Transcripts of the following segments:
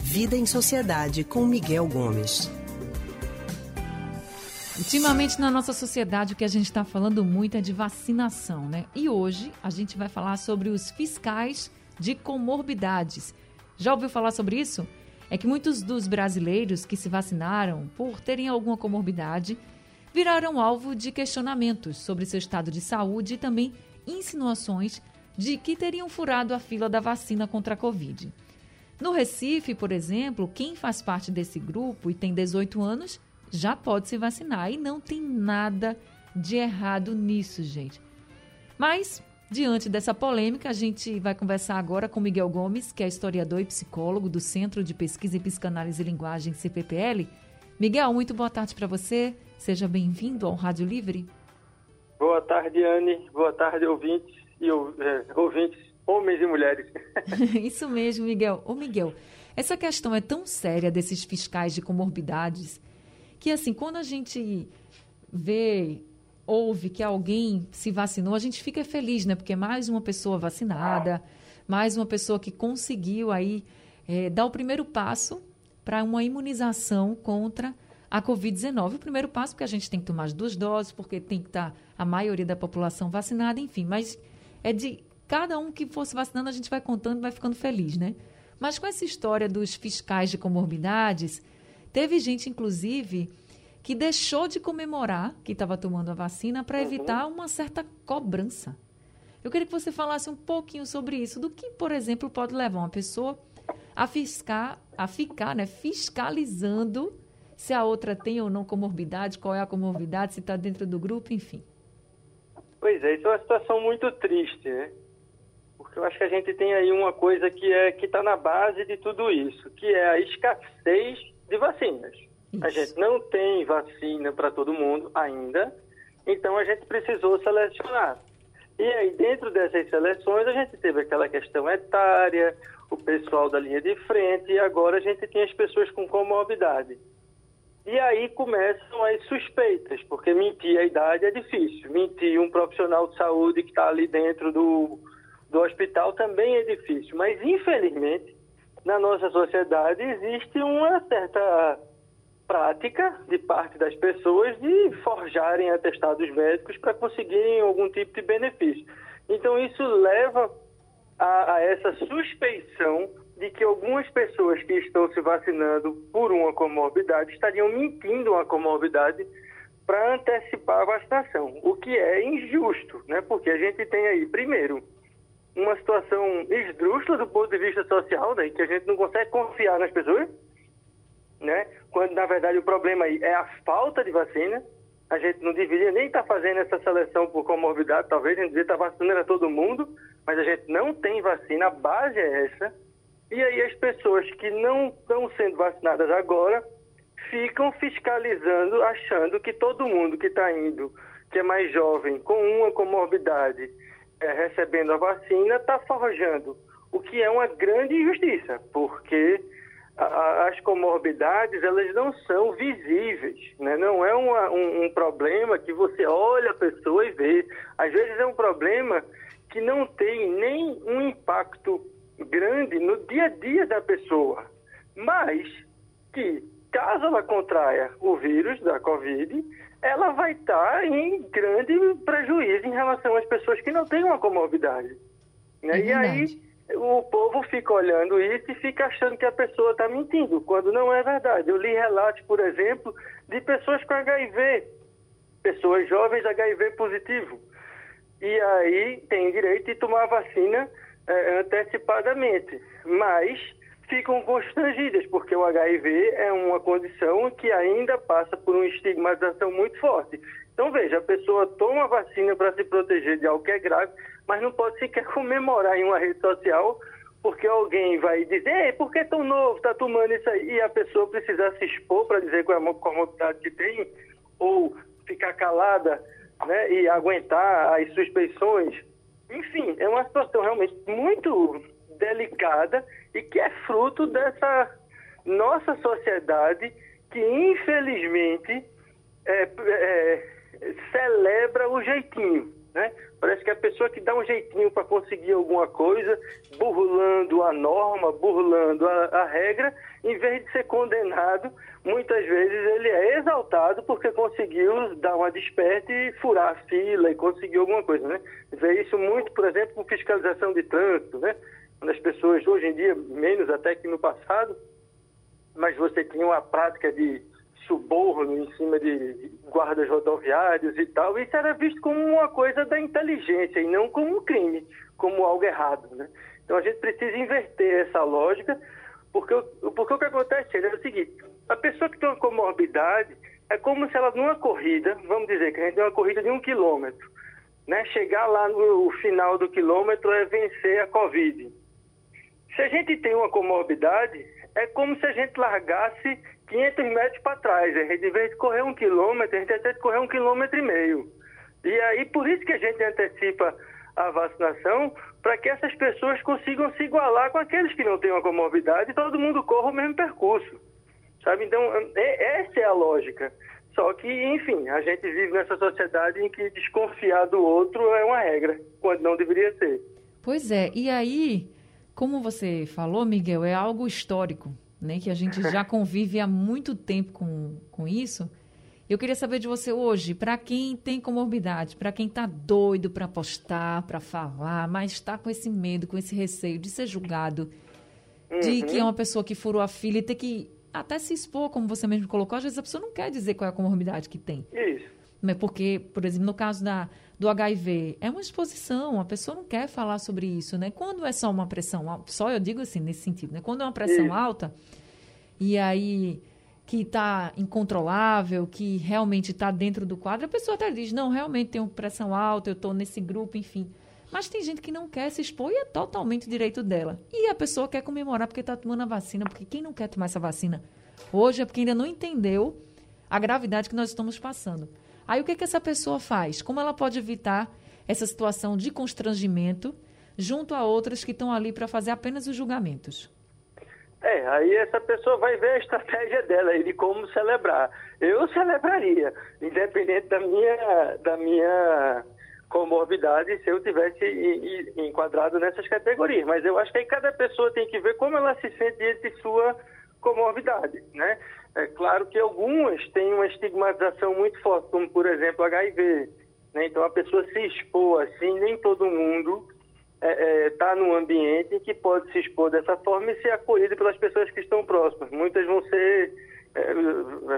Vida em Sociedade com Miguel Gomes. Ultimamente na nossa sociedade o que a gente está falando muito é de vacinação, né? E hoje a gente vai falar sobre os fiscais de comorbidades. Já ouviu falar sobre isso? É que muitos dos brasileiros que se vacinaram por terem alguma comorbidade viraram alvo de questionamentos sobre seu estado de saúde e também insinuações de que teriam furado a fila da vacina contra a Covid. No Recife, por exemplo, quem faz parte desse grupo e tem 18 anos já pode se vacinar e não tem nada de errado nisso, gente. Mas, diante dessa polêmica, a gente vai conversar agora com Miguel Gomes, que é historiador e psicólogo do Centro de Pesquisa em Psicanálise e Linguagem, CPPL. Miguel, muito boa tarde para você. Seja bem-vindo ao Rádio Livre. Boa tarde, Anne. Boa tarde, ouvintes e é, ouvintes homens e mulheres. Isso mesmo, Miguel. Ô, Miguel, essa questão é tão séria desses fiscais de comorbidades que, assim, quando a gente vê, ouve que alguém se vacinou, a gente fica feliz, né? Porque é mais uma pessoa vacinada, mais uma pessoa que conseguiu aí é, dar o primeiro passo para uma imunização contra a Covid-19. O primeiro passo, porque a gente tem que tomar as duas doses, porque tem que estar a maioria da população vacinada, enfim, mas é de cada um que fosse vacinando, a gente vai contando e vai ficando feliz, né? Mas com essa história dos fiscais de comorbidades, teve gente, inclusive, que deixou de comemorar que estava tomando a vacina para uhum. evitar uma certa cobrança. Eu queria que você falasse um pouquinho sobre isso, do que, por exemplo, pode levar uma pessoa a, fiscar, a ficar né, fiscalizando se a outra tem ou não comorbidade, qual é a comorbidade, se está dentro do grupo, enfim. Pois é, isso é uma situação muito triste, né? Porque eu acho que a gente tem aí uma coisa que é que está na base de tudo isso, que é a escassez de vacinas. Isso. A gente não tem vacina para todo mundo ainda, então a gente precisou selecionar. E aí, dentro dessas seleções, a gente teve aquela questão etária, o pessoal da linha de frente, e agora a gente tem as pessoas com comorbidade. E aí começam as suspeitas, porque mentir a idade é difícil. Mentir um profissional de saúde que está ali dentro do, do hospital também é difícil. Mas, infelizmente, na nossa sociedade existe uma certa prática de parte das pessoas de forjarem atestados médicos para conseguirem algum tipo de benefício. Então, isso leva a, a essa suspeição de que algumas pessoas que estão se vacinando por uma comorbidade estariam mentindo uma comorbidade para antecipar a vacinação, o que é injusto, né? Porque a gente tem aí, primeiro, uma situação esdrúxula do ponto de vista social, né? Que a gente não consegue confiar nas pessoas, né? Quando na verdade o problema aí é a falta de vacina. A gente não deveria nem estar tá fazendo essa seleção por comorbidade, talvez a gente deveria estar tá vacinando a todo mundo, mas a gente não tem vacina, a base é essa. E aí as pessoas que não estão sendo vacinadas agora ficam fiscalizando, achando que todo mundo que está indo, que é mais jovem, com uma comorbidade, é, recebendo a vacina, está forjando. O que é uma grande injustiça, porque a, as comorbidades elas não são visíveis, né? não é uma, um, um problema que você olha a pessoa e vê. Às vezes é um problema que não tem nem um impacto grande no dia a dia da pessoa, mas que, caso ela contraia o vírus da Covid, ela vai estar em grande prejuízo em relação às pessoas que não têm uma comorbidade. Né? É e aí o povo fica olhando isso e fica achando que a pessoa está mentindo, quando não é verdade. Eu li relatos, por exemplo, de pessoas com HIV, pessoas jovens HIV positivo. E aí tem direito de tomar vacina é, antecipadamente, mas ficam constrangidas, porque o HIV é uma condição que ainda passa por uma estigmatização muito forte. Então, veja, a pessoa toma a vacina para se proteger de algo que é grave, mas não pode sequer comemorar em uma rede social, porque alguém vai dizer, Ei, por que tão novo, está tomando isso aí? E a pessoa precisa se expor para dizer qual é a comorbidade que tem, ou ficar calada né, e aguentar as suspeições é uma situação realmente muito delicada e que é fruto dessa nossa sociedade que, infelizmente, é, é, celebra o jeitinho. Né? Parece que a pessoa que dá um jeitinho para conseguir alguma coisa, burlando a norma, burlando a, a, regra, em vez de ser condenado, muitas vezes ele é exaltado porque conseguiu dar uma desperte e furar a fila e conseguiu alguma coisa. Né? Vê isso muito, por exemplo, com fiscalização de trânsito, né? quando as pessoas, hoje em dia, menos até que no passado, mas você tinha uma prática de suborno em cima de guardas rodoviários e tal, isso era visto como uma coisa da inteligência e não como um crime, como algo errado. Né? Então a gente precisa inverter essa lógica, porque, porque o que acontece é o seguinte, a pessoa que tem uma comorbidade é como se ela numa corrida, vamos dizer que a gente tem uma corrida de um quilômetro, né? chegar lá no final do quilômetro é vencer a Covid. Se a gente tem uma comorbidade, é como se a gente largasse 500 metros para trás. A gente, em vez de correr um quilômetro, a gente que correr um quilômetro e meio. E aí, por isso que a gente antecipa a vacinação, para que essas pessoas consigam se igualar com aqueles que não têm uma comorbidade e todo mundo corra o mesmo percurso. Sabe? Então, é, essa é a lógica. Só que, enfim, a gente vive nessa sociedade em que desconfiar do outro é uma regra, quando não deveria ser. Pois é, e aí, como você falou, Miguel, é algo histórico né, que a gente já convive há muito tempo com, com isso. Eu queria saber de você hoje, para quem tem comorbidade, para quem está doido para postar, para falar, mas está com esse medo, com esse receio de ser julgado, uhum. de que é uma pessoa que furou a fila e ter que até se expor, como você mesmo colocou, às vezes a pessoa não quer dizer qual é a comorbidade que tem. Isso. Mas porque, por exemplo, no caso da, do HIV, é uma exposição, a pessoa não quer falar sobre isso, né? Quando é só uma pressão só eu digo assim, nesse sentido, né? Quando é uma pressão alta, e aí que está incontrolável, que realmente está dentro do quadro, a pessoa até diz, não, realmente tenho pressão alta, eu estou nesse grupo, enfim. Mas tem gente que não quer se expor e é totalmente direito dela. E a pessoa quer comemorar porque está tomando a vacina, porque quem não quer tomar essa vacina hoje é porque ainda não entendeu a gravidade que nós estamos passando. Aí o que, que essa pessoa faz? Como ela pode evitar essa situação de constrangimento junto a outras que estão ali para fazer apenas os julgamentos? É, aí essa pessoa vai ver a estratégia dela e de como celebrar. Eu celebraria, independente da minha, da minha comorbidade, se eu tivesse enquadrado nessas categorias. Mas eu acho que aí cada pessoa tem que ver como ela se sente diante de sua comorbidade, né? É claro que algumas têm uma estigmatização muito forte, como por exemplo HIV. Né? Então a pessoa se expor assim, nem todo mundo está é, é, tá num ambiente que pode se expor dessa forma e ser acolhido pelas pessoas que estão próximas. Muitas vão ser, é,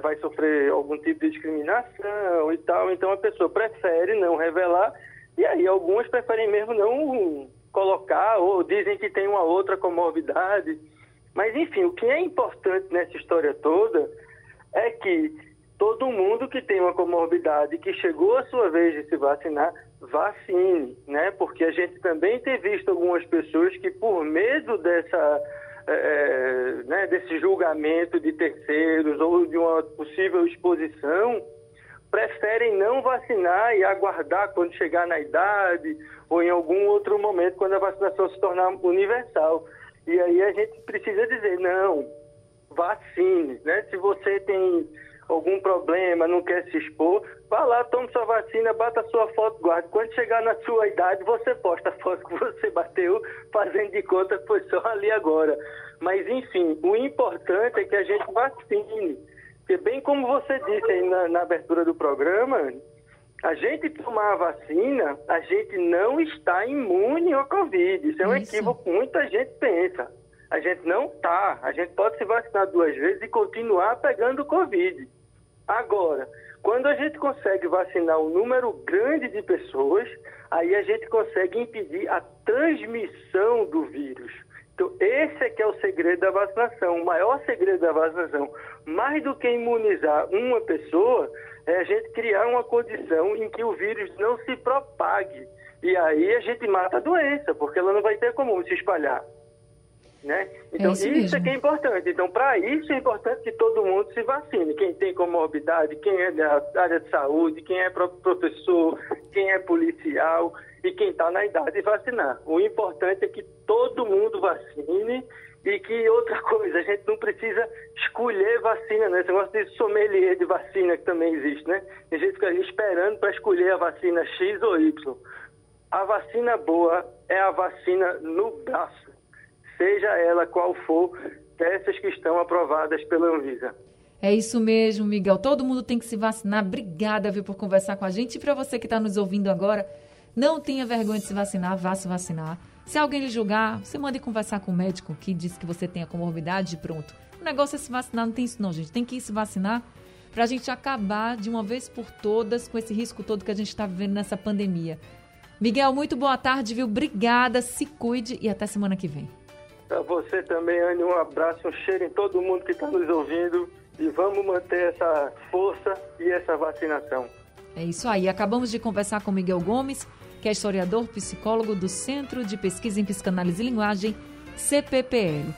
vai sofrer algum tipo de discriminação e tal, então a pessoa prefere não revelar e aí algumas preferem mesmo não colocar ou dizem que tem uma outra comorbidade. Mas, enfim, o que é importante nessa história toda é que todo mundo que tem uma comorbidade que chegou a sua vez de se vacinar, vacine, né? Porque a gente também tem visto algumas pessoas que, por medo dessa, é, né, desse julgamento de terceiros ou de uma possível exposição, preferem não vacinar e aguardar quando chegar na idade ou em algum outro momento, quando a vacinação se tornar universal. E aí a gente precisa dizer, não, vacine, né? Se você tem algum problema, não quer se expor, vá lá, tome sua vacina, bata sua foto, guarde. Quando chegar na sua idade, você posta a foto que você bateu, fazendo de conta que foi só ali agora. Mas, enfim, o importante é que a gente vacine. Porque, bem como você disse aí na, na abertura do programa, a gente tomar a vacina, a gente não está imune ao Covid. Isso é um Isso. equívoco que muita gente pensa. A gente não está. A gente pode se vacinar duas vezes e continuar pegando o Covid. Agora, quando a gente consegue vacinar um número grande de pessoas, aí a gente consegue impedir a transmissão do vírus. Então, esse é que é o segredo da vacinação, o maior segredo da vacinação. Mais do que imunizar uma pessoa, é a gente criar uma condição em que o vírus não se propague. E aí a gente mata a doença, porque ela não vai ter como se espalhar. Né? Então, é isso, isso é que é importante. Então, para isso é importante que todo mundo se vacine. Quem tem comorbidade, quem é da área de saúde, quem é professor, quem é policial e quem está na idade de vacinar. O importante é que todo mundo vacine E que outra coisa, a gente não precisa escolher vacina, né? Esse negócio de sommelier de vacina que também existe, né? A gente fica esperando para escolher a vacina X ou Y. A vacina boa é a vacina no braço, seja ela qual for, dessas que estão aprovadas pela Anvisa. É isso mesmo, Miguel. Todo mundo tem que se vacinar. Obrigada, viu, por conversar com a gente. E para você que está nos ouvindo agora, não tenha vergonha de se vacinar, vá se vacinar. Se alguém lhe julgar, você mande conversar com o médico que diz que você tem a comorbidade e pronto. O negócio é se vacinar, não tem isso não, gente. Tem que ir se vacinar para a gente acabar de uma vez por todas com esse risco todo que a gente está vivendo nessa pandemia. Miguel, muito boa tarde, viu? Obrigada, se cuide e até semana que vem. Para você também, Anne, um abraço, um cheiro em todo mundo que está nos ouvindo e vamos manter essa força e essa vacinação. É isso aí. Acabamos de conversar com Miguel Gomes, que é historiador, psicólogo do Centro de Pesquisa em Psicanálise e Linguagem, CPPL.